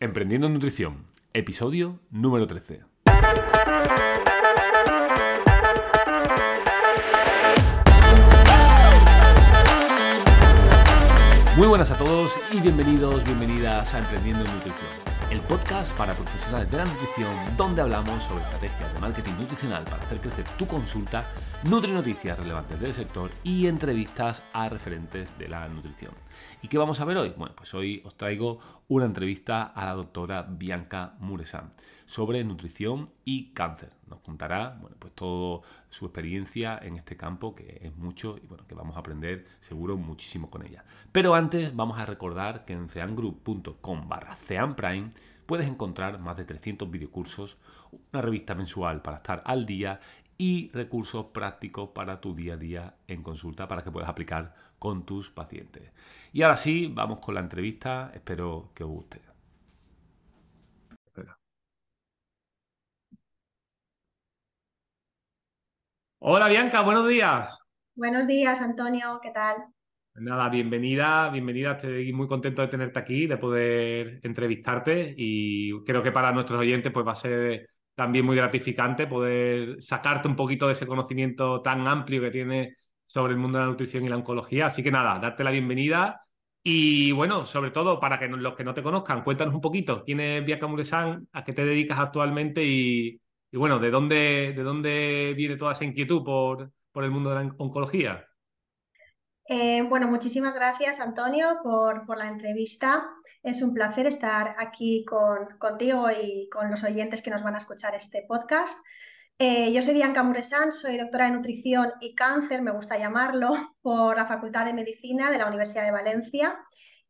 Emprendiendo en Nutrición, episodio número 13. Muy buenas a todos y bienvenidos, bienvenidas a Emprendiendo en Nutrición el podcast para profesionales de la nutrición, donde hablamos sobre estrategias de marketing nutricional para hacer crecer tu consulta, nutri noticias relevantes del sector y entrevistas a referentes de la nutrición. ¿Y qué vamos a ver hoy? Bueno, pues hoy os traigo una entrevista a la doctora Bianca Muresan sobre nutrición y cáncer. Nos contará, bueno, pues toda su experiencia en este campo, que es mucho y bueno, que vamos a aprender seguro muchísimo con ella. Pero antes vamos a recordar que en ceangroup.com barra ceanprime puedes encontrar más de 300 videocursos, una revista mensual para estar al día y recursos prácticos para tu día a día en consulta para que puedas aplicar con tus pacientes. Y ahora sí, vamos con la entrevista, espero que os guste. Hola Bianca, buenos días. Buenos días, Antonio, ¿qué tal? Nada, bienvenida, bienvenida. Estoy muy contento de tenerte aquí, de poder entrevistarte y creo que para nuestros oyentes pues va a ser también muy gratificante poder sacarte un poquito de ese conocimiento tan amplio que tienes sobre el mundo de la nutrición y la oncología. Así que nada, darte la bienvenida y bueno, sobre todo para que los que no te conozcan, cuéntanos un poquito quién es Bianca Muresan, a qué te dedicas actualmente y, bueno, de dónde, de dónde viene toda esa inquietud por, por el mundo de la oncología. Eh, bueno, muchísimas gracias Antonio por, por, la entrevista. Es un placer estar aquí con, contigo y con los oyentes que nos van a escuchar este podcast. Eh, yo soy Bianca Muresan, soy doctora de nutrición y cáncer, me gusta llamarlo, por la Facultad de Medicina de la Universidad de Valencia.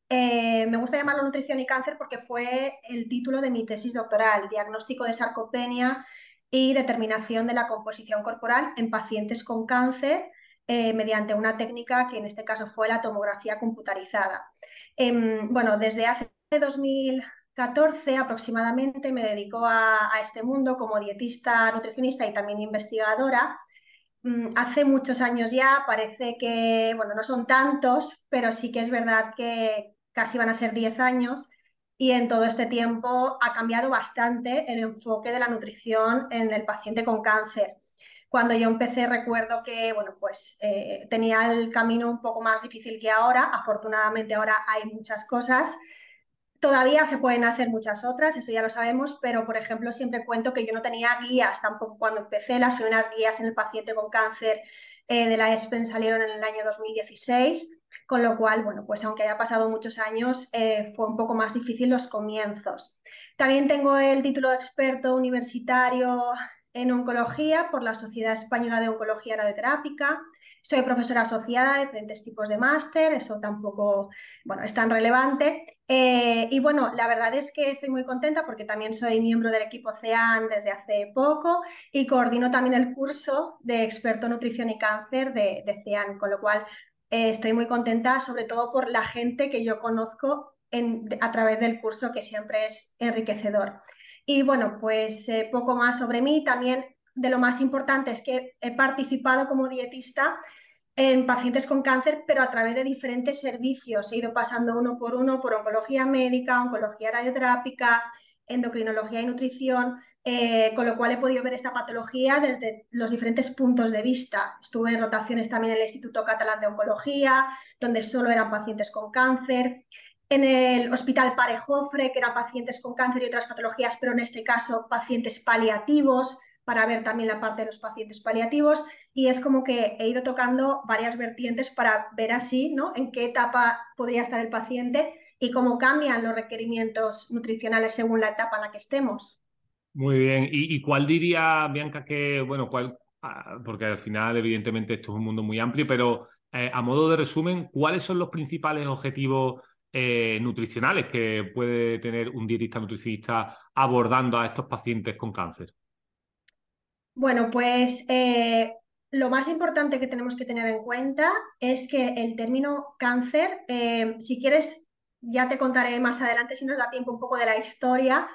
Eh, me gusta llamarlo nutrición y cáncer porque fue el título de mi tesis doctoral, diagnóstico de sarcopenia y determinación de la composición corporal en pacientes con cáncer eh, mediante una técnica que en este caso fue la tomografía computarizada. Em, bueno, desde hace 2014 aproximadamente me dedico a, este mundo como dietista, nutricionista y también investigadora. Mm, hace muchos años ya, parece que, bueno, no son tantos, pero sí que es verdad que casi van a ser 10 años y en todo este tiempo ha cambiado bastante el enfoque de la nutrición en el paciente con cáncer. Cuando yo empecé recuerdo que, bueno, pues eh, tenía el camino un poco más difícil que ahora. Afortunadamente ahora hay muchas cosas. Todavía se pueden hacer muchas otras, eso ya lo sabemos, pero por ejemplo siempre cuento que yo no tenía guías tampoco cuando empecé. Las primeras guías en el paciente con cáncer eh, de la ESPEN salieron en el año 2016, con lo cual, bueno, pues aunque haya pasado muchos años, eh, fue un poco más difícil los comienzos. También tengo el título de experto universitario en oncología por la Sociedad Española de Oncología Radioterápica. Soy profesora asociada de diferentes tipos de máster, eso tampoco bueno, es tan relevante. Eh, y bueno, la verdad es que estoy muy contenta porque también soy miembro del equipo CEAN desde hace poco y coordino también el curso de experto nutrición y cáncer de, de CEAN, con lo cual eh, estoy muy contenta, sobre todo por la gente que yo conozco a través del curso, que siempre es enriquecedor. Y bueno, pues eh, poco más sobre mí. También de lo más importante es que he participado como dietista en pacientes con cáncer, pero a través de diferentes servicios. He ido pasando uno por uno por oncología médica, oncología radioterápica, endocrinología y nutrición, eh, con lo cual he podido ver esta patología desde los diferentes puntos de vista. Estuve en rotaciones también en el Instituto Catalán de Oncología, donde solo eran pacientes con cáncer en el Hospital Parejofre, que eran pacientes con cáncer y otras patologías, pero en este caso pacientes paliativos, para ver también la parte de los pacientes paliativos. Y es como que he ido tocando varias vertientes para ver así, ¿no? En qué etapa podría estar el paciente y cómo cambian los requerimientos nutricionales según la etapa en la que estemos. Muy bien. ¿Y, cuál diría, Bianca, que, bueno, cuál, ah, porque al final, evidentemente, esto es un mundo muy amplio, pero eh, a modo de resumen, ¿cuáles son los principales objetivos eh, nutricionales que puede tener un dietista nutricionista abordando a estos pacientes con cáncer? Bueno, pues eh, lo más importante que tenemos que tener en cuenta es que el término cáncer, si quieres, ya te contaré más adelante si nos da tiempo un poco de la historia,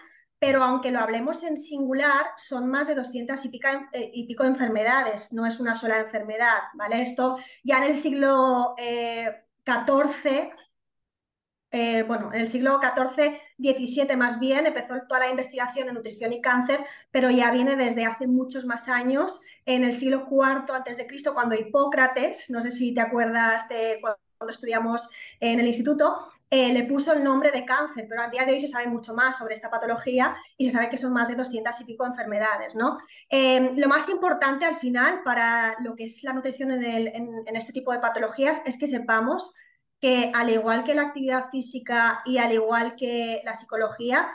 pero aunque lo hablemos en singular, son más de 200 y, y pico enfermedades, no es una sola enfermedad, ¿vale? Esto ya en el siglo XIV eh, bueno, en el siglo XIV, XVII más bien, empezó toda la investigación en nutrición y cáncer, pero ya viene desde hace muchos más años, en el siglo IV antes de Cristo, cuando Hipócrates, no sé si te acuerdas de cuando estudiamos en el instituto, eh, le puso el nombre de cáncer, pero a día de hoy se sabe mucho más sobre esta patología y se sabe que son más de 200 y pico enfermedades. ¿no? Eh, lo más importante al final para lo que es la nutrición en, este tipo de patologías es que sepamos que al igual que la actividad física y al igual que la psicología,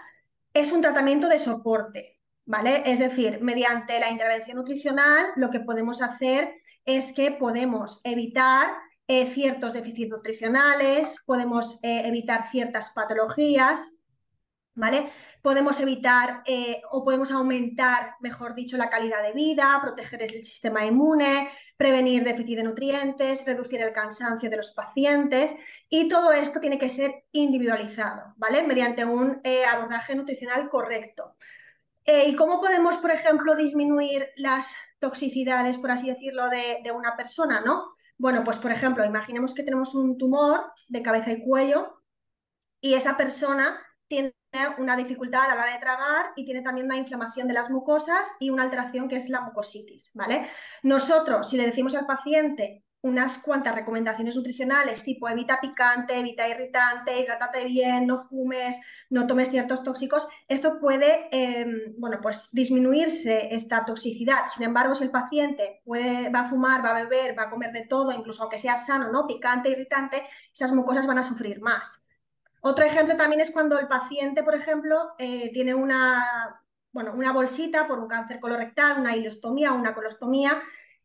es un tratamiento de soporte, ¿vale? Es decir, mediante la intervención nutricional lo que podemos hacer es que podemos evitar eh, ciertos déficits nutricionales, podemos eh, evitar ciertas patologías, ¿vale? Podemos evitar eh, o podemos aumentar, mejor dicho, la calidad de vida, proteger el sistema inmune, prevenir déficit de nutrientes, reducir el cansancio de los pacientes y todo esto tiene que ser individualizado, ¿vale? Mediante un abordaje nutricional correcto. ¿Y cómo podemos, por ejemplo, disminuir las toxicidades, por así decirlo, de, de una persona, ¿no? Bueno, pues por ejemplo, imaginemos que tenemos un tumor de cabeza y cuello y esa persona tiene una dificultad a la hora de tragar y tiene también una inflamación de las mucosas y una alteración que es la mucositis, ¿vale? Nosotros, si le decimos al paciente unas cuantas recomendaciones nutricionales, tipo evita picante, evita irritante, hidrátate bien, no fumes, no tomes ciertos tóxicos, esto puede em, bueno, pues disminuirse esta toxicidad. Sin embargo, si el paciente va a fumar, va a beber, va a comer de todo, incluso aunque sea sano, ¿no? picante, irritante, esas mucosas van a sufrir más. Otro ejemplo también es cuando el paciente, por ejemplo, eh, tiene una, bueno, una bolsita por un cáncer colorectal, una ileostomía, una colostomía,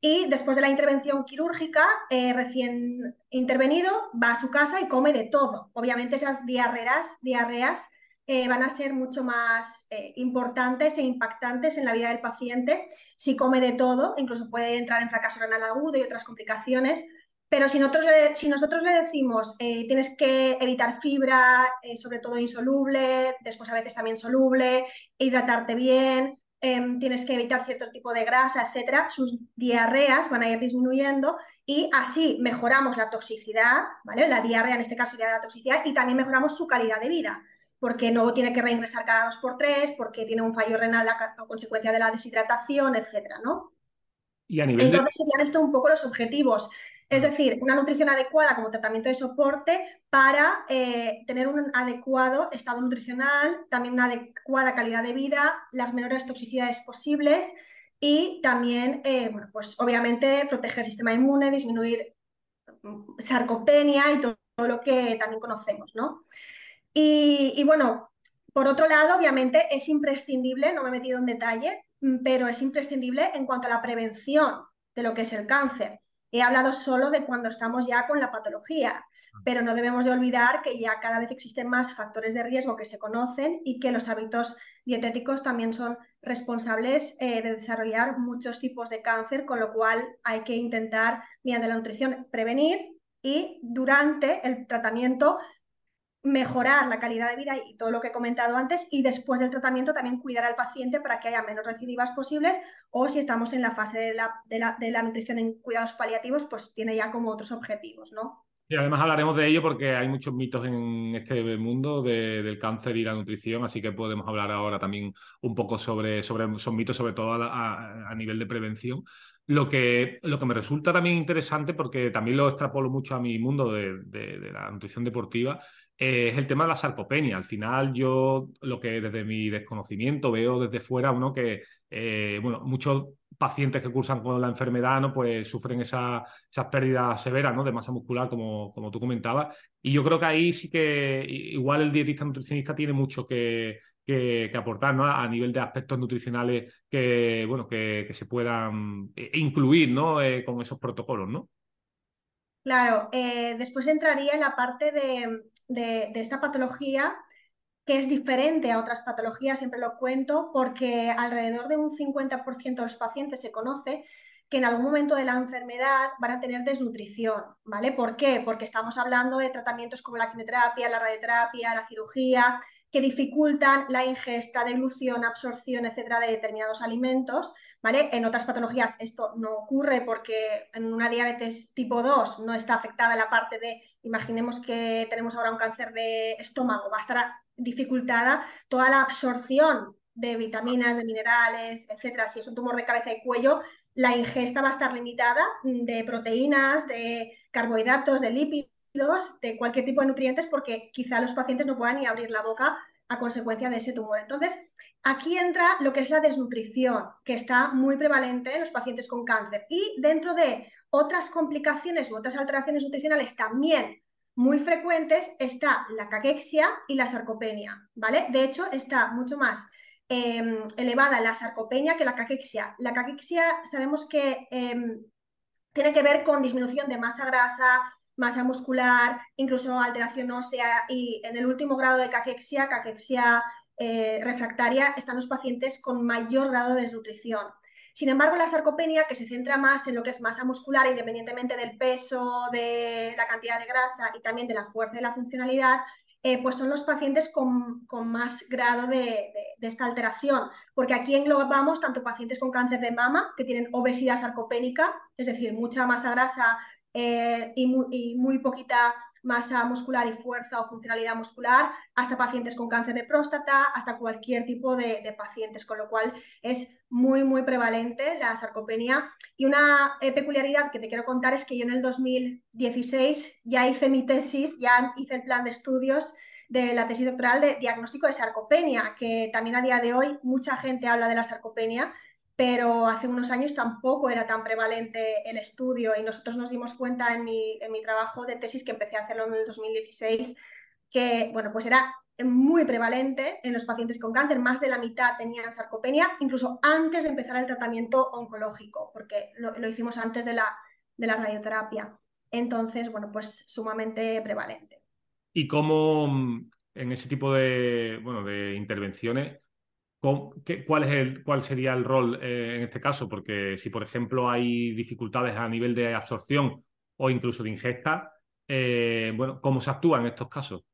y después de la intervención quirúrgica, eh, recién intervenido, va a su casa y come de todo. Obviamente esas diarreas, diarreas eh, van a ser mucho más eh, importantes e impactantes en la vida del paciente si come de todo, incluso puede entrar en fracaso renal agudo y otras complicaciones. Pero si nosotros le, si nosotros le decimos tienes que evitar fibra, sobre todo insoluble, después a veces también soluble, hidratarte bien, Em, tienes que evitar cierto tipo de grasa, etcétera, sus diarreas van a ir disminuyendo y así mejoramos la toxicidad, ¿vale? La diarrea en este caso sería la toxicidad y también mejoramos su calidad de vida, porque no tiene que reingresar cada dos por tres, porque tiene un fallo renal a, consecuencia de la deshidratación, etcétera, ¿no? Y a nivel Entonces serían esto un poco los objetivos. Es decir, una nutrición adecuada como tratamiento de soporte para eh, tener un adecuado estado nutricional, también una adecuada calidad de vida, las menores toxicidades posibles y también, eh, bueno, pues obviamente proteger el sistema inmune, disminuir mm, sarcopenia y todo, lo que también conocemos, ¿no? Y, y bueno, por otro lado, obviamente es imprescindible, no me he metido en detalle, mm, pero es imprescindible en cuanto a la prevención de lo que es el cáncer. He hablado solo de cuando estamos ya con la patología, pero no debemos de olvidar que ya cada vez existen más factores de riesgo que se conocen y que los hábitos dietéticos también son responsables eh, de desarrollar muchos tipos de cáncer, con lo cual hay que intentar, mediante la nutrición, prevenir y durante el tratamiento mejorar la calidad de vida y todo lo que he comentado antes y después del tratamiento también cuidar al paciente para que haya menos recidivas posibles o si estamos en la fase de la, de la, nutrición en cuidados paliativos pues tiene ya como otros objetivos, ¿no? Y además hablaremos de ello porque hay muchos mitos en este mundo del cáncer y la nutrición, así que podemos hablar ahora también un poco sobre, sobre esos mitos, sobre todo a, nivel de prevención. Lo que, lo que me resulta también interesante, porque también lo extrapolo mucho a mi mundo de, la nutrición deportiva, eh, es el tema de la sarcopenia. Al final, yo lo que desde mi desconocimiento veo desde fuera, uno que, eh, bueno, muchos pacientes que cursan con la enfermedad, ¿no? Pues sufren esas pérdidas severas, ¿no? De masa muscular, como, como tú comentabas. Y yo creo que ahí sí que igual el dietista nutricionista tiene mucho que, que, aportar ¿no? a nivel de aspectos nutricionales que, bueno, que, se puedan eh, incluir ¿no? con esos protocolos, ¿no? Claro, después entraría en la parte de, de, esta patología que es diferente a otras patologías, siempre lo cuento, porque alrededor de un 50% de los pacientes se conoce que en algún momento de la enfermedad van a tener desnutrición, ¿vale? ¿Por qué? Porque estamos hablando de tratamientos como la quimioterapia, la radioterapia, la cirugía, que dificultan la ingesta, dilución, absorción, etcétera, de determinados alimentos, ¿vale? En otras patologías esto no ocurre porque en una diabetes tipo 2 no está afectada la parte de imaginemos que tenemos ahora un cáncer de estómago, va a estar dificultada toda la absorción de vitaminas, de minerales, etcétera. Si es un tumor de cabeza y cuello, la ingesta va a estar limitada de proteínas, de carbohidratos, de lípidos, de cualquier tipo de nutrientes, porque quizá los pacientes no puedan ni abrir la boca a consecuencia de ese tumor. Entonces, aquí entra lo que es la desnutrición, que está muy prevalente en los pacientes con cáncer. Y dentro de otras complicaciones u otras alteraciones nutricionales también muy frecuentes está la caquexia y la sarcopenia, ¿vale? De hecho, está mucho más em, elevada la sarcopenia que la caquexia. La caquexia sabemos que em, tiene que ver con disminución de masa grasa, masa muscular, incluso alteración ósea y en el último grado de caquexia, caquexia eh, refractaria, están los pacientes con mayor grado de desnutrición. Sin embargo, la sarcopenia, que se centra más en lo que es masa muscular, independientemente del peso, de la cantidad de grasa y también de la fuerza y la funcionalidad, eh, pues son los pacientes con, más grado de, esta alteración, porque aquí englobamos tanto pacientes con cáncer de mama, que tienen obesidad sarcopénica, es decir, mucha masa grasa eh, y, muy, poquita masa muscular y fuerza o funcionalidad muscular, hasta pacientes con cáncer de próstata, hasta cualquier tipo de, pacientes, con lo cual es muy, muy prevalente la sarcopenia. Y una eh, peculiaridad que te quiero contar es que yo en el 2016 ya hice mi tesis, ya hice el plan de estudios de la tesis doctoral de diagnóstico de sarcopenia, que también a día de hoy mucha gente habla de la sarcopenia, pero hace unos años tampoco era tan prevalente el estudio y nosotros nos dimos cuenta en mi, en mi trabajo de tesis que empecé a hacerlo en el 2016 que, bueno, pues era muy prevalente en los pacientes con cáncer, más de la mitad tenían sarcopenia, incluso antes de empezar el tratamiento oncológico, porque lo, hicimos antes de la, de la radioterapia. Entonces, bueno, pues sumamente prevalente. ¿Y cómo en ese tipo de, bueno, de intervenciones ¿Cuál, es el, ¿Cuál sería el rol eh, en este caso? Porque si, por ejemplo, hay dificultades a nivel de absorción o incluso de ingesta, eh, bueno, ¿cómo se actúa en estos casos?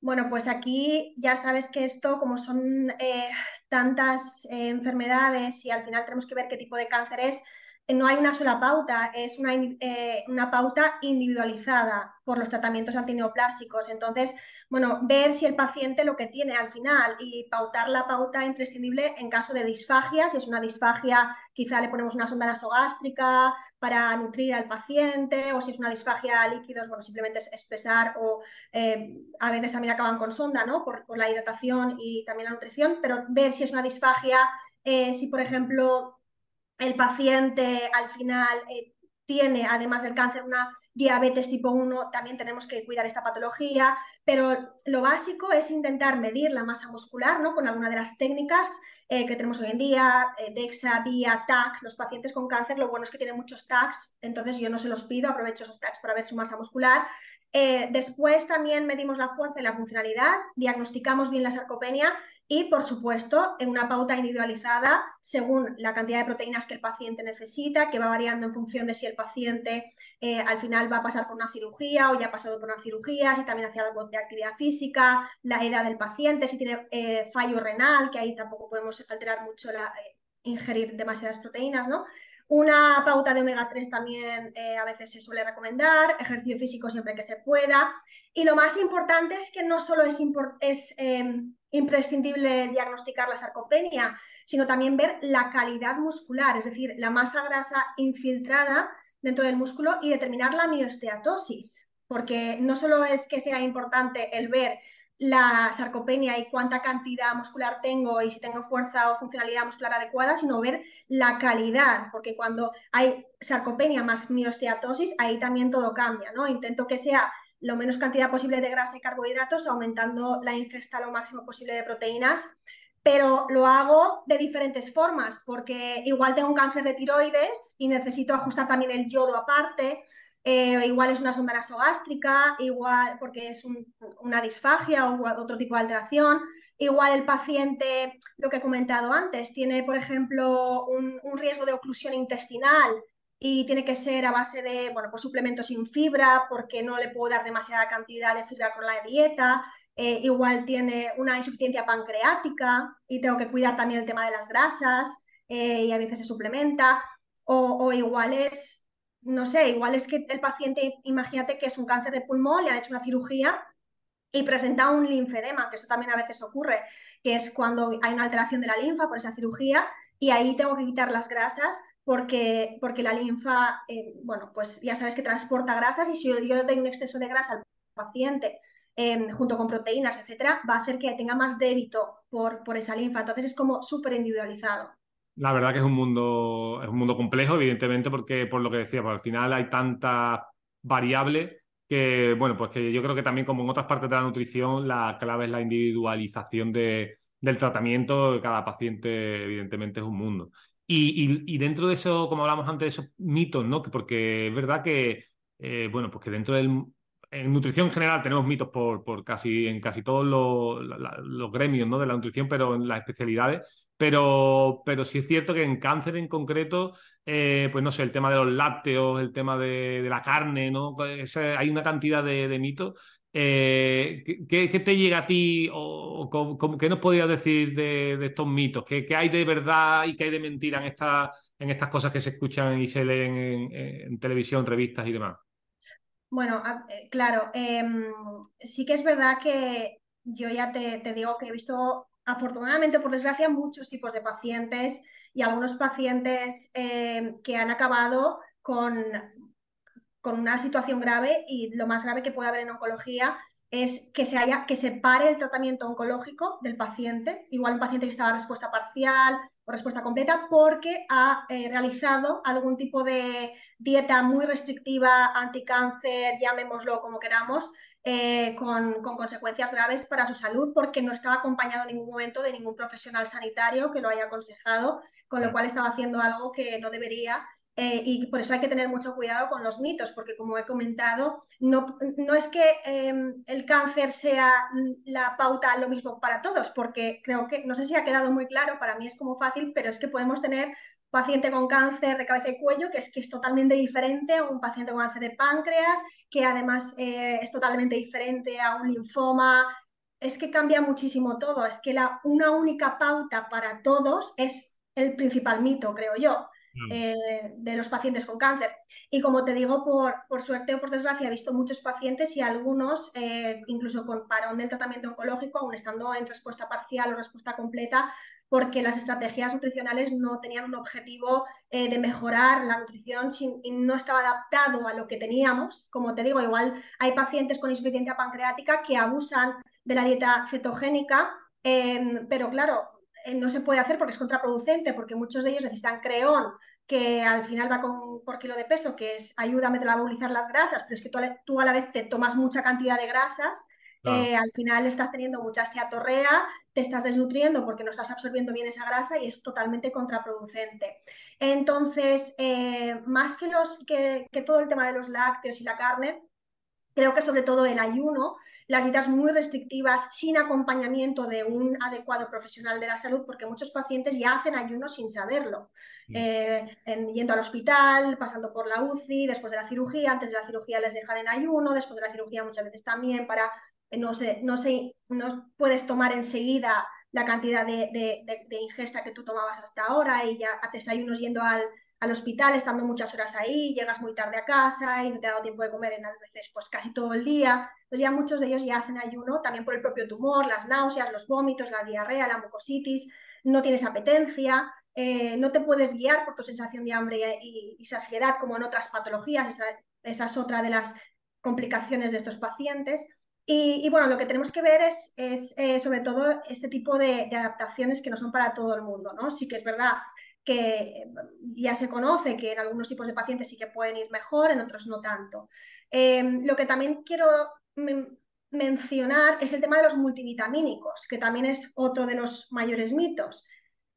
Bueno, pues aquí ya sabes que esto, como son eh, tantas enfermedades y al final tenemos que ver qué tipo de cáncer es, no hay una sola pauta, es una, eh, una, pauta individualizada por los tratamientos antineoplásicos. Entonces, bueno, ver si el paciente lo que tiene al final y pautar la pauta imprescindible en caso de disfagia. Si es una disfagia, quizá le ponemos una sonda nasogástrica para nutrir al paciente, o si es una disfagia a líquidos, bueno, simplemente es espesar o eh, a veces también acaban con sonda, ¿no? Por, la hidratación y también la nutrición, pero ver si es una disfagia, eh, si por ejemplo el paciente al final eh, tiene, además del cáncer, una diabetes tipo 1, también tenemos que cuidar esta patología, pero lo básico es intentar medir la masa muscular ¿no? con alguna de las técnicas eh, que tenemos hoy en día, eh, DEXA, VIA, TAC. Los pacientes con cáncer, lo bueno es que tienen muchos TACs, entonces yo no se los pido, aprovecho esos TACs para ver su masa muscular. después también medimos la fuerza y la funcionalidad, diagnosticamos bien la sarcopenia y, por supuesto, en una pauta individualizada según la cantidad de proteínas que el paciente necesita, que va variando en función de si el paciente eh, al final va a pasar por una cirugía o ya ha pasado por una cirugía, si también hace algo de actividad física, la edad del paciente, si tiene eh, fallo renal, que ahí tampoco podemos alterar mucho la, eh, ingerir demasiadas proteínas, ¿no? Una pauta de omega 3 también a veces se suele recomendar, ejercicio físico siempre que se pueda. Y lo más importante es que no solo es, es em, imprescindible diagnosticar la sarcopenia, sino también ver la calidad muscular, es decir, la masa grasa infiltrada dentro del músculo y determinar la miosteatosis, porque no solo es que sea importante el ver la sarcopenia y cuánta cantidad muscular tengo y si tengo fuerza o funcionalidad muscular adecuada, sino ver la calidad, porque cuando hay sarcopenia más miosteatosis, ahí también todo cambia, ¿no? Intento que sea lo menos cantidad posible de grasa y carbohidratos, aumentando la ingesta lo máximo posible de proteínas, pero lo hago de diferentes formas, porque igual tengo un cáncer de tiroides y necesito ajustar también el yodo aparte, eh, igual es una sonda nasogástrica, igual porque es una disfagia o otro tipo de alteración, igual el paciente, lo que he comentado antes, tiene, por ejemplo, un, un riesgo de oclusión intestinal y tiene que ser a base de bueno, pues suplementos sin fibra porque no le puedo dar demasiada cantidad de fibra con la dieta. Eh, igual tiene una insuficiencia pancreática y tengo que cuidar también el tema de las grasas eh, y a veces se suplementa. O, igual es no sé, igual es que el paciente, imagínate que es un cáncer de pulmón, le han hecho una cirugía y presenta un linfedema, que eso también a veces ocurre, que es cuando hay una alteración de la linfa por esa cirugía y ahí tengo que quitar las grasas porque, porque la linfa, eh, bueno, pues ya sabes que transporta grasas y si yo, le doy un exceso de grasa al paciente em, junto con proteínas, etcétera, va a hacer que tenga más débito por, por esa linfa. Entonces es como súper individualizado. La verdad que es un mundo, es un mundo complejo, evidentemente, porque por lo que decía, pues al final hay tantas variables que, bueno, pues que yo creo que también como en otras partes de la nutrición, la clave es la individualización de, del tratamiento. Cada paciente, evidentemente, es un mundo. Y, dentro de eso, como hablamos antes, de esos mitos, ¿no? Porque es verdad que, eh, bueno, pues que dentro del... En nutrición en general tenemos mitos por, por casi, en casi todos los, los gremios ¿no? de la nutrición, pero en las especialidades. Pero, pero sí es cierto que en cáncer en concreto, eh, pues no sé, el tema de los lácteos, el tema de, la carne, ¿no? hay una cantidad de, mitos. Eh, ¿qué, te llega a ti o, qué nos podrías decir de, estos mitos? ¿Qué, hay de verdad y qué hay de mentira en, en estas cosas que se escuchan y se leen en, televisión, revistas y demás? Bueno, eh, claro, em, sí que es verdad que yo ya te, digo que he visto afortunadamente, por desgracia, muchos tipos de pacientes y algunos pacientes eh, que han acabado con, con una situación grave y lo más grave que puede haber en oncología es que se, haya, que se pare el tratamiento oncológico del paciente, igual un paciente que estaba en respuesta parcial o respuesta completa, porque ha eh, realizado algún tipo de dieta muy restrictiva, anticáncer, llamémoslo como queramos, eh, con, consecuencias graves para su salud porque no estaba acompañado en ningún momento de ningún profesional sanitario que lo haya aconsejado, con lo cual estaba haciendo algo que no debería. Eh, y por eso hay que tener mucho cuidado con los mitos, porque como he comentado, no, no es que em, el cáncer sea la pauta lo mismo para todos, porque creo que, no sé si ha quedado muy claro, para mí es como fácil, pero es que podemos tener paciente con cáncer de cabeza y cuello, que es que es totalmente diferente a un paciente con cáncer de páncreas, que además eh, es totalmente diferente a un linfoma. Es que cambia muchísimo todo. Es que la, una única pauta para todos es el principal mito, creo yo. Mm. Eh, de los pacientes con cáncer. Y como te digo, por, por, suerte o por desgracia, he visto muchos pacientes y algunos, eh, incluso con parón del tratamiento oncológico, aún estando en respuesta parcial o respuesta completa, porque las estrategias nutricionales no tenían un objetivo eh, de mejorar la nutrición y no estaba adaptado a lo que teníamos. Como te digo, igual hay pacientes con insuficiencia pancreática que abusan de la dieta cetogénica, pero claro, no se puede hacer porque es contraproducente, porque muchos de ellos necesitan creón, que al final va con, por kilo de peso, que es ayuda a metabolizar las grasas, pero es que tú, a la vez te tomas mucha cantidad de grasas, eh, al final estás teniendo mucha esteatorrea, te estás desnutriendo porque no estás absorbiendo bien esa grasa y es totalmente contraproducente. Entonces, eh, más que, los, que, que todo el tema de los lácteos y la carne, Creo que sobre todo el ayuno, las dietas muy restrictivas, sin acompañamiento de un adecuado profesional de la salud, porque muchos pacientes ya hacen ayuno sin saberlo, eh, yendo al hospital, pasando por la UCI, después de la cirugía, antes de la cirugía les dejan en ayuno, después de la cirugía muchas veces también para, eh, no sé, no sé, no puedes tomar enseguida la cantidad de, de ingesta que tú tomabas hasta ahora y ya haces ayunos yendo al, al hospital estando muchas horas ahí, llegas muy tarde a casa y no te ha dado tiempo de comer en a veces pues casi todo el día. Entonces ya muchos de ellos ya hacen ayuno también por el propio tumor, las náuseas, los vómitos, la diarrea, la mucositis, no tienes apetencia, eh, no te puedes guiar por tu sensación de hambre y, saciedad como en otras patologías, esa, es otra de las complicaciones de estos pacientes. Y, bueno, lo que tenemos que ver es, es eh, sobre todo este tipo de, de, adaptaciones que no son para todo el mundo, ¿no? Sí que es verdad que ya se conoce que en algunos tipos de pacientes sí que pueden ir mejor, en otros no tanto. Em, lo que también quiero mencionar es el tema de los multivitamínicos, que también es otro de los mayores mitos.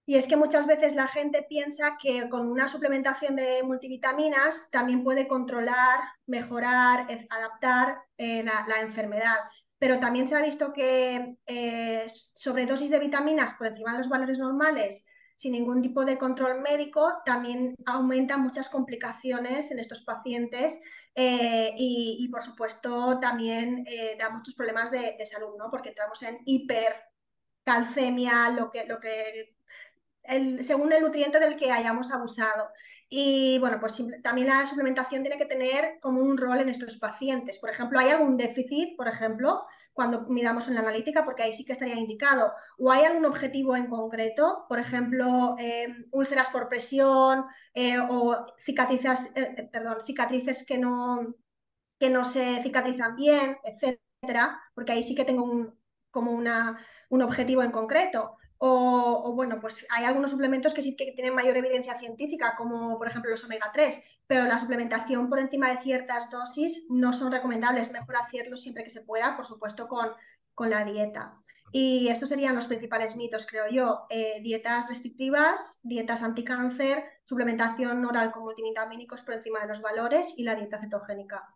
Y es que muchas veces la gente piensa que con una suplementación de multivitaminas también puede controlar, mejorar, adaptar eh, la, enfermedad. Pero también se ha visto que eh, sobredosis de vitaminas por encima de los valores normales sin ningún tipo de control médico, también aumenta muchas complicaciones en estos pacientes eh, y, por supuesto, también eh, da muchos problemas de, salud, ¿no? porque entramos en hipercalcemia, lo que, lo que según el nutriente del que hayamos abusado. Y bueno, pues también la suplementación tiene que tener como un rol en estos pacientes. Por ejemplo, ¿hay algún déficit, por ejemplo, cuando miramos en la analítica? Porque ahí sí que estaría indicado. ¿O hay algún objetivo en concreto? Por ejemplo, em, úlceras por presión eh, o cicatrices, eh, perdón, cicatrices que no, que no se cicatrizan bien, etcétera, porque ahí sí que tengo un, como una, un objetivo en concreto. O, bueno, pues hay algunos suplementos que sí que tienen mayor evidencia científica, como por ejemplo los omega 3, pero la suplementación por encima de ciertas dosis no son recomendables. Mejor hacerlo siempre que se pueda, por supuesto, con, con la dieta. Y estos serían los principales mitos, creo yo. Eh, dietas restrictivas, dietas anticáncer, suplementación oral con multivitamínicos por encima de los valores y la dieta cetogénica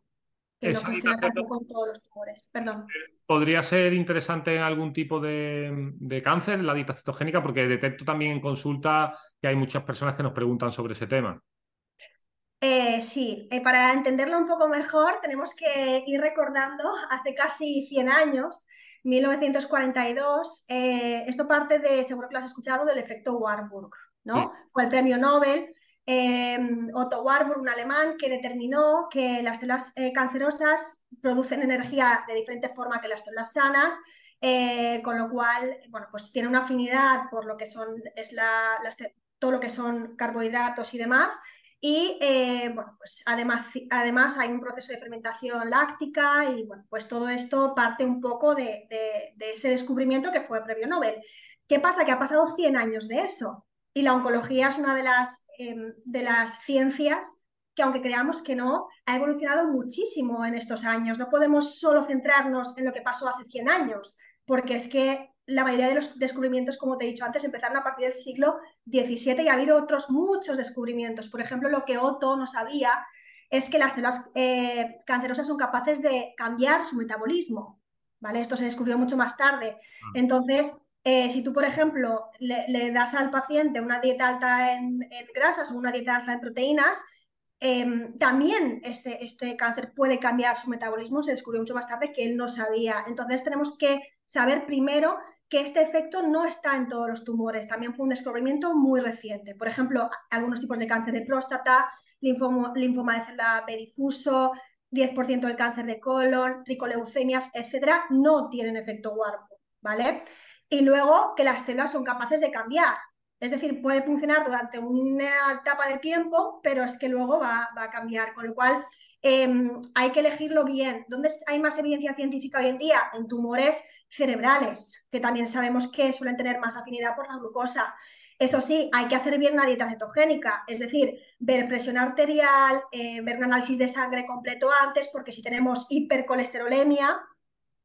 que no funciona tampoco en todos los tumores. Perdón. ¿Podría ser interesante en algún tipo de, cáncer la dieta cetogénica? Porque detecto también en consulta que hay muchas personas que nos preguntan sobre ese tema. Eh, sí, eh, para entenderlo un poco mejor tenemos que ir recordando hace casi 100 años, 1942, eh, esto parte de, seguro que lo has escuchado, del efecto Warburg, ¿no? Fue el premio Nobel Otto Warburg, un alemán, que determinó que las células eh, cancerosas producen energía de diferente forma que las células sanas, eh, con lo cual, bueno, pues tiene una afinidad por lo que son, es la, todo lo que son carbohidratos y demás. Y eh, bueno, pues además, además hay un proceso de fermentación láctica y bueno, pues todo esto parte un poco de, de ese descubrimiento que fue previo Nobel. ¿Qué pasa? Que ha pasado 100 años de eso. Y la oncología es una de las, em, de las ciencias que aunque creamos que no, ha evolucionado muchísimo en estos años. No podemos solo centrarnos en lo que pasó hace 100 años, porque es que la mayoría de los descubrimientos, como te he dicho antes, empezaron a partir del siglo XVII y ha habido otros muchos descubrimientos. Por ejemplo, lo que Otto no sabía es que las células eh, cancerosas son capaces de cambiar su metabolismo. ¿vale? Esto se descubrió mucho más tarde. Ah. Entonces, eh, si tú, por ejemplo, le, das al paciente una dieta alta en, grasas o una dieta alta en proteínas, em, también este, este, cáncer puede cambiar su metabolismo, se descubrió mucho más tarde que él no sabía. Entonces tenemos que saber primero que este efecto no está en todos los tumores, también fue un descubrimiento muy reciente. Por ejemplo, algunos tipos de cáncer de próstata, linfoma, linfoma de célula B difuso, 10% del cáncer de colon, tricoleucemias, etcétera, no tienen efecto Warburg, ¿vale? y luego que las células son capaces de cambiar. Es decir, puede funcionar durante una etapa de tiempo, pero es que luego va, a cambiar, con lo cual em, hay que elegirlo bien. ¿Dónde hay más evidencia científica hoy en día? En tumores cerebrales, que también sabemos que suelen tener más afinidad por la glucosa. Eso sí, hay que hacer bien una dieta cetogénica, es decir, ver presión arterial, eh, ver un análisis de sangre completo antes, porque si tenemos hipercolesterolemia,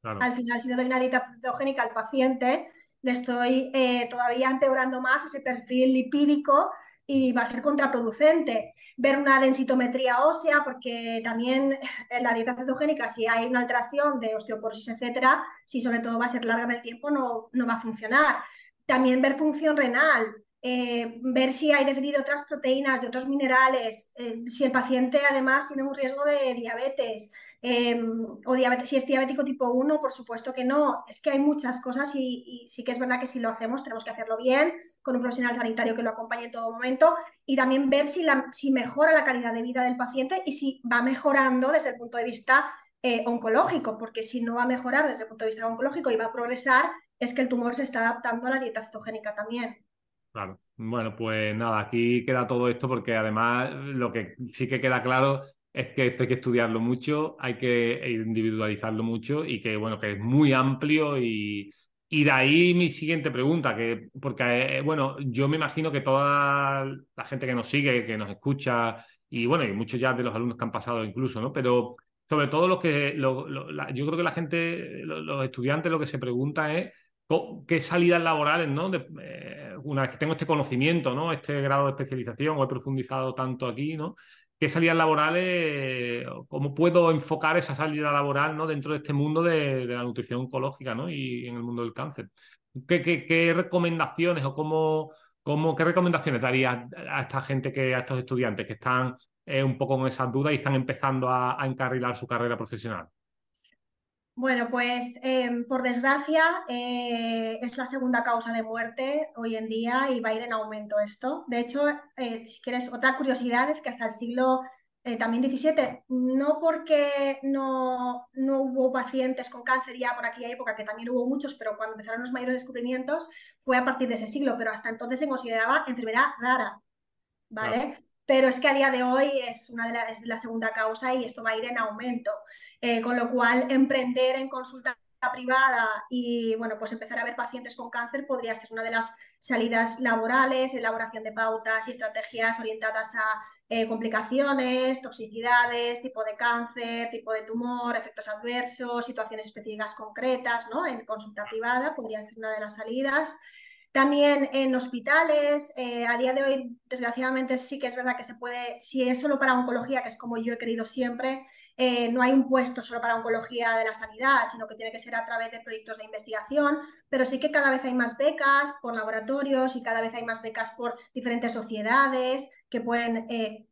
al final si no doy una dieta cetogénica al paciente, le estoy eh, todavía empeorando más ese perfil lipídico y va a ser contraproducente. Ver una densitometría ósea, porque también en la dieta cetogénica, si hay una alteración de osteoporosis, etcétera, si sobre todo va a ser larga en el tiempo, no, no va a funcionar. También ver función renal, eh, ver si hay déficit de otras proteínas, de otros minerales, eh, si el paciente además tiene un riesgo de diabetes, Em, o si es diabético tipo 1, por supuesto que no. Es que hay muchas cosas y, sí que es verdad que si lo hacemos tenemos que hacerlo bien, con un profesional sanitario que lo acompañe en todo momento y también ver si, la, mejora la calidad de vida del paciente y si va mejorando desde el punto de vista eh, oncológico, porque si no va a mejorar desde el punto de vista oncológico y va a progresar, es que el tumor se está adaptando a la dieta cetogénica también. Claro. Bueno, pues nada, aquí queda todo esto porque además lo que sí que queda claro es que esto hay que estudiarlo mucho, hay que individualizarlo mucho y que, bueno, que es muy amplio y, y de ahí mi siguiente pregunta, que, porque, eh, bueno, yo me imagino que toda la gente que nos sigue, que nos escucha, y bueno, y muchos ya de los alumnos que han pasado incluso, ¿no? Pero sobre todo los que, yo creo que la gente, los estudiantes lo que se pregunta es qué salidas laborales, ¿no? Eh, una vez que tengo este conocimiento, ¿no? Este grado de especialización o he profundizado tanto aquí, ¿no? Qué salidas laborales, cómo puedo enfocar esa salida laboral ¿no? dentro de este mundo de, la nutrición oncológica ¿no? y en el mundo del cáncer. ¿Qué, recomendaciones o cómo, cómo, qué recomendaciones darías a esta gente, que, a estos estudiantes que están eh, un poco con esas dudas y están empezando a, encarrilar su carrera profesional? Bueno, pues em, por desgracia eh, es la segunda causa de muerte hoy en día y va a ir en aumento esto. De hecho, eh, si quieres, otra curiosidad es que hasta el siglo eh, también 17, no porque no, no, hubo pacientes con cáncer ya por aquella época, que también hubo muchos, pero cuando empezaron los mayores descubrimientos fue a partir de ese siglo, pero hasta entonces se consideraba enfermedad rara, ¿vale? Pero es que a día de hoy es, una de la, es la segunda causa y esto va a ir en aumento. Eh, con lo cual emprender en consulta privada y bueno, pues empezar a ver pacientes con cáncer podría ser una de las salidas laborales, elaboración de pautas y estrategias orientadas a eh, complicaciones, toxicidades, tipo de cáncer, tipo de tumor, efectos adversos, situaciones específicas concretas, ¿no? En consulta privada podría ser una de las salidas. También en hospitales, eh, a día de hoy, desgraciadamente sí que es verdad que se puede, si es solo para oncología, que es como yo he querido siempre, eh, no hay un puesto solo para oncología de la sanidad, sino que tiene que ser a través de proyectos de investigación, pero sí que cada vez hay más becas por laboratorios y cada vez hay más becas por diferentes sociedades que pueden eh,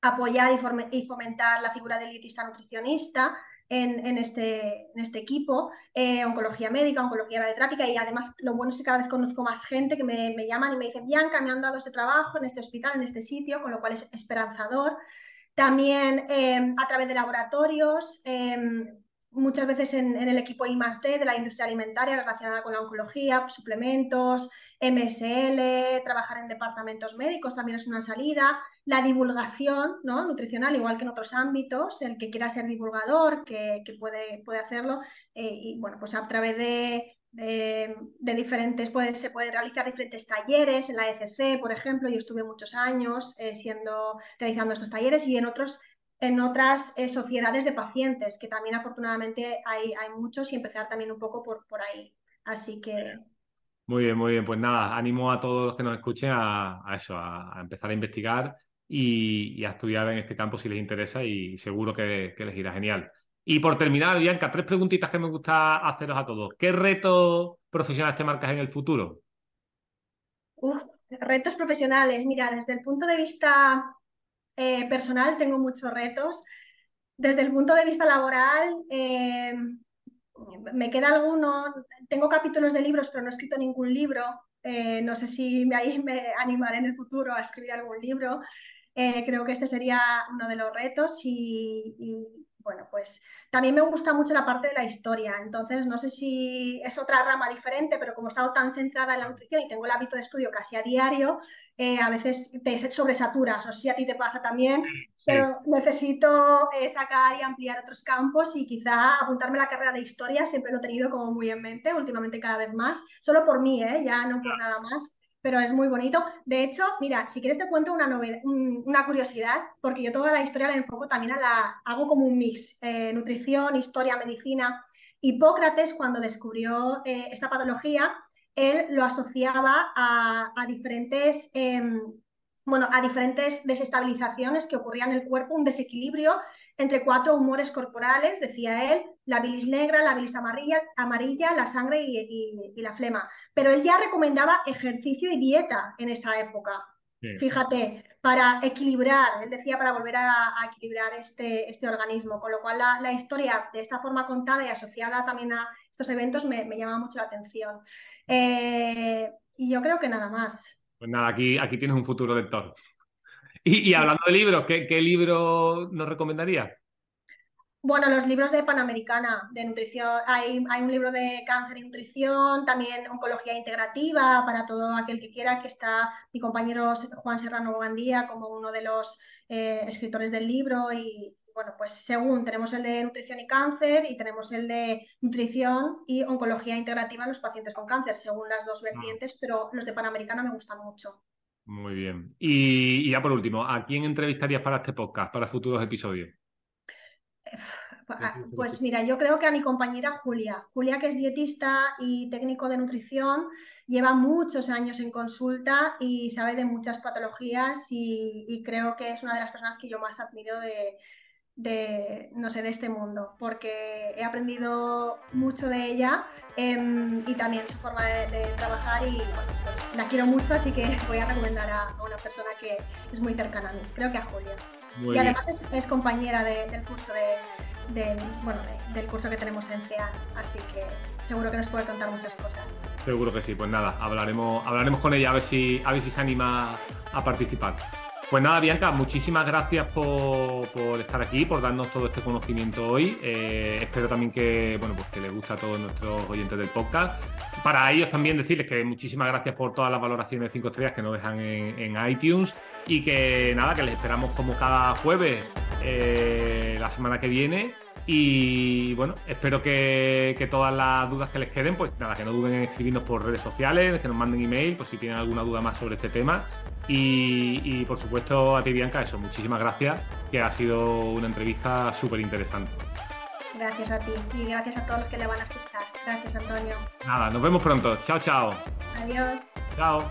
apoyar y, fomentar la figura del dietista nutricionista. En, este, este, equipo, eh, oncología médica, oncología radiotrápica y además lo bueno es que cada vez conozco más gente que me, me, llaman y me dicen, Bianca, me han dado ese trabajo en este hospital, en este sitio, con lo cual es esperanzador. También em, a través de laboratorios, em, muchas veces en, el equipo I +D de la industria alimentaria relacionada con la oncología, suplementos, MSL, trabajar en departamentos médicos también es una salida. La divulgación ¿no? nutricional, igual que en otros ámbitos, el que quiera ser divulgador, que, puede, puede hacerlo, eh, y bueno, pues a través de de, diferentes, se pueden realizar diferentes talleres en la ECC, por ejemplo, yo estuve muchos años eh, siendo, realizando estos talleres y en, otros, en otras eh, sociedades de pacientes, que también afortunadamente hay, hay muchos y empezar también un poco por, por ahí. Así que... Muy bien, muy bien. Pues nada, animo a todos los que nos escuchen a, eso, a, empezar a investigar y, a estudiar en este campo si les interesa y seguro que les irá genial. Y por terminar, Bianca, tres preguntitas que me gusta haceros a todos. ¿Qué retos profesionales te marcas en el futuro? retos profesionales. Mira, desde el punto de vista eh, personal tengo muchos retos. Desde el punto de vista laboral, eh, me queda alguno. Tengo capítulos de libros, pero no he escrito ningún libro. Eh, no sé si me animaré en el futuro a escribir algún libro. creo que este sería uno de los retos y bueno, pues también me gusta mucho la parte de la historia, entonces no sé si es otra rama diferente, pero como he estado tan centrada en la nutrición y tengo el hábito de estudio casi a diario, eh, a veces te sobresaturas, no sé si a ti te pasa también, pero necesito eh, sacar y ampliar otros campos y quizá apuntarme a la carrera de historia, siempre lo he tenido como muy en mente, últimamente cada vez más, solo por mí, ¿eh? ya no por nada más pero es muy bonito. De hecho, mira, si quieres te cuento una, una curiosidad, porque yo toda la historia la enfoco también a la, hago como un mix, eh, nutrición, historia, medicina. Hipócrates, cuando descubrió eh, esta patología, él lo asociaba a, diferentes... Em, bueno, a diferentes desestabilizaciones que ocurrían en el cuerpo, un desequilibrio entre cuatro humores corporales, decía él, la bilis negra, la bilis amarilla, amarilla la sangre y, la flema. Pero él ya recomendaba ejercicio y dieta en esa época. Fíjate, para equilibrar, él decía para volver a, equilibrar este, este, organismo, con lo cual la, historia de esta forma contada y asociada también a estos eventos me, llama mucho la atención. Eh, y yo creo que nada más. Pues nada, aquí, aquí tienes un futuro lector. Y, hablando de libros, ¿qué, libro nos recomendaría? Bueno, los libros de Panamericana, de nutrición. Hay, hay, un libro de cáncer y nutrición, también oncología integrativa para todo aquel que quiera, que está mi compañero Juan Serrano Gandía como uno de los eh, escritores del libro. Y bueno, pues según tenemos el de nutrición y cáncer y tenemos el de nutrición y oncología integrativa en los pacientes con cáncer, según las dos ah. vertientes, pero los de Panamericana me gustan mucho. Muy bien. Y, ya por último, ¿a quién entrevistarías para este podcast, para futuros episodios? Pues mira, yo creo que a mi compañera Julia. Julia, que es dietista y técnico de nutrición, lleva muchos años en consulta y sabe de muchas patologías y creo que es una de las personas que yo más admiro de, de, no sé, de este mundo, porque he aprendido mucho de ella em, y también su forma de, trabajar y bueno, pues la quiero mucho, así que voy a recomendar a, una persona que es muy cercana a mí, creo que a Julia. y además es, compañera del curso de, del curso que tenemos en CEA. Así que seguro que nos puede contar muchas cosas. Seguro que sí, pues nada, hablaremos, hablaremos con ella a ver si, a ver si se anima a participar. Pues nada, Bianca, muchísimas gracias por, estar aquí, por darnos todo este conocimiento hoy. Eh, espero también que, bueno, pues que les guste a todos nuestros oyentes del podcast. Para ellos también decirles que muchísimas gracias por todas las valoraciones de 5 estrellas que nos dejan en, iTunes y que nada, que les esperamos como cada jueves eh, la semana que viene y bueno, espero que, todas las dudas que les queden, pues nada, que no duden en escribirnos por redes sociales, que nos manden email, pues si tienen alguna duda más sobre este tema. Y, por supuesto a ti, Bianca, eso, muchísimas gracias, que ha sido una entrevista súper interesante. Gracias a ti y gracias a todos los que le van a escuchar. Gracias, Antonio. Nada, nos vemos pronto. Chao, chao. Adiós. Chao.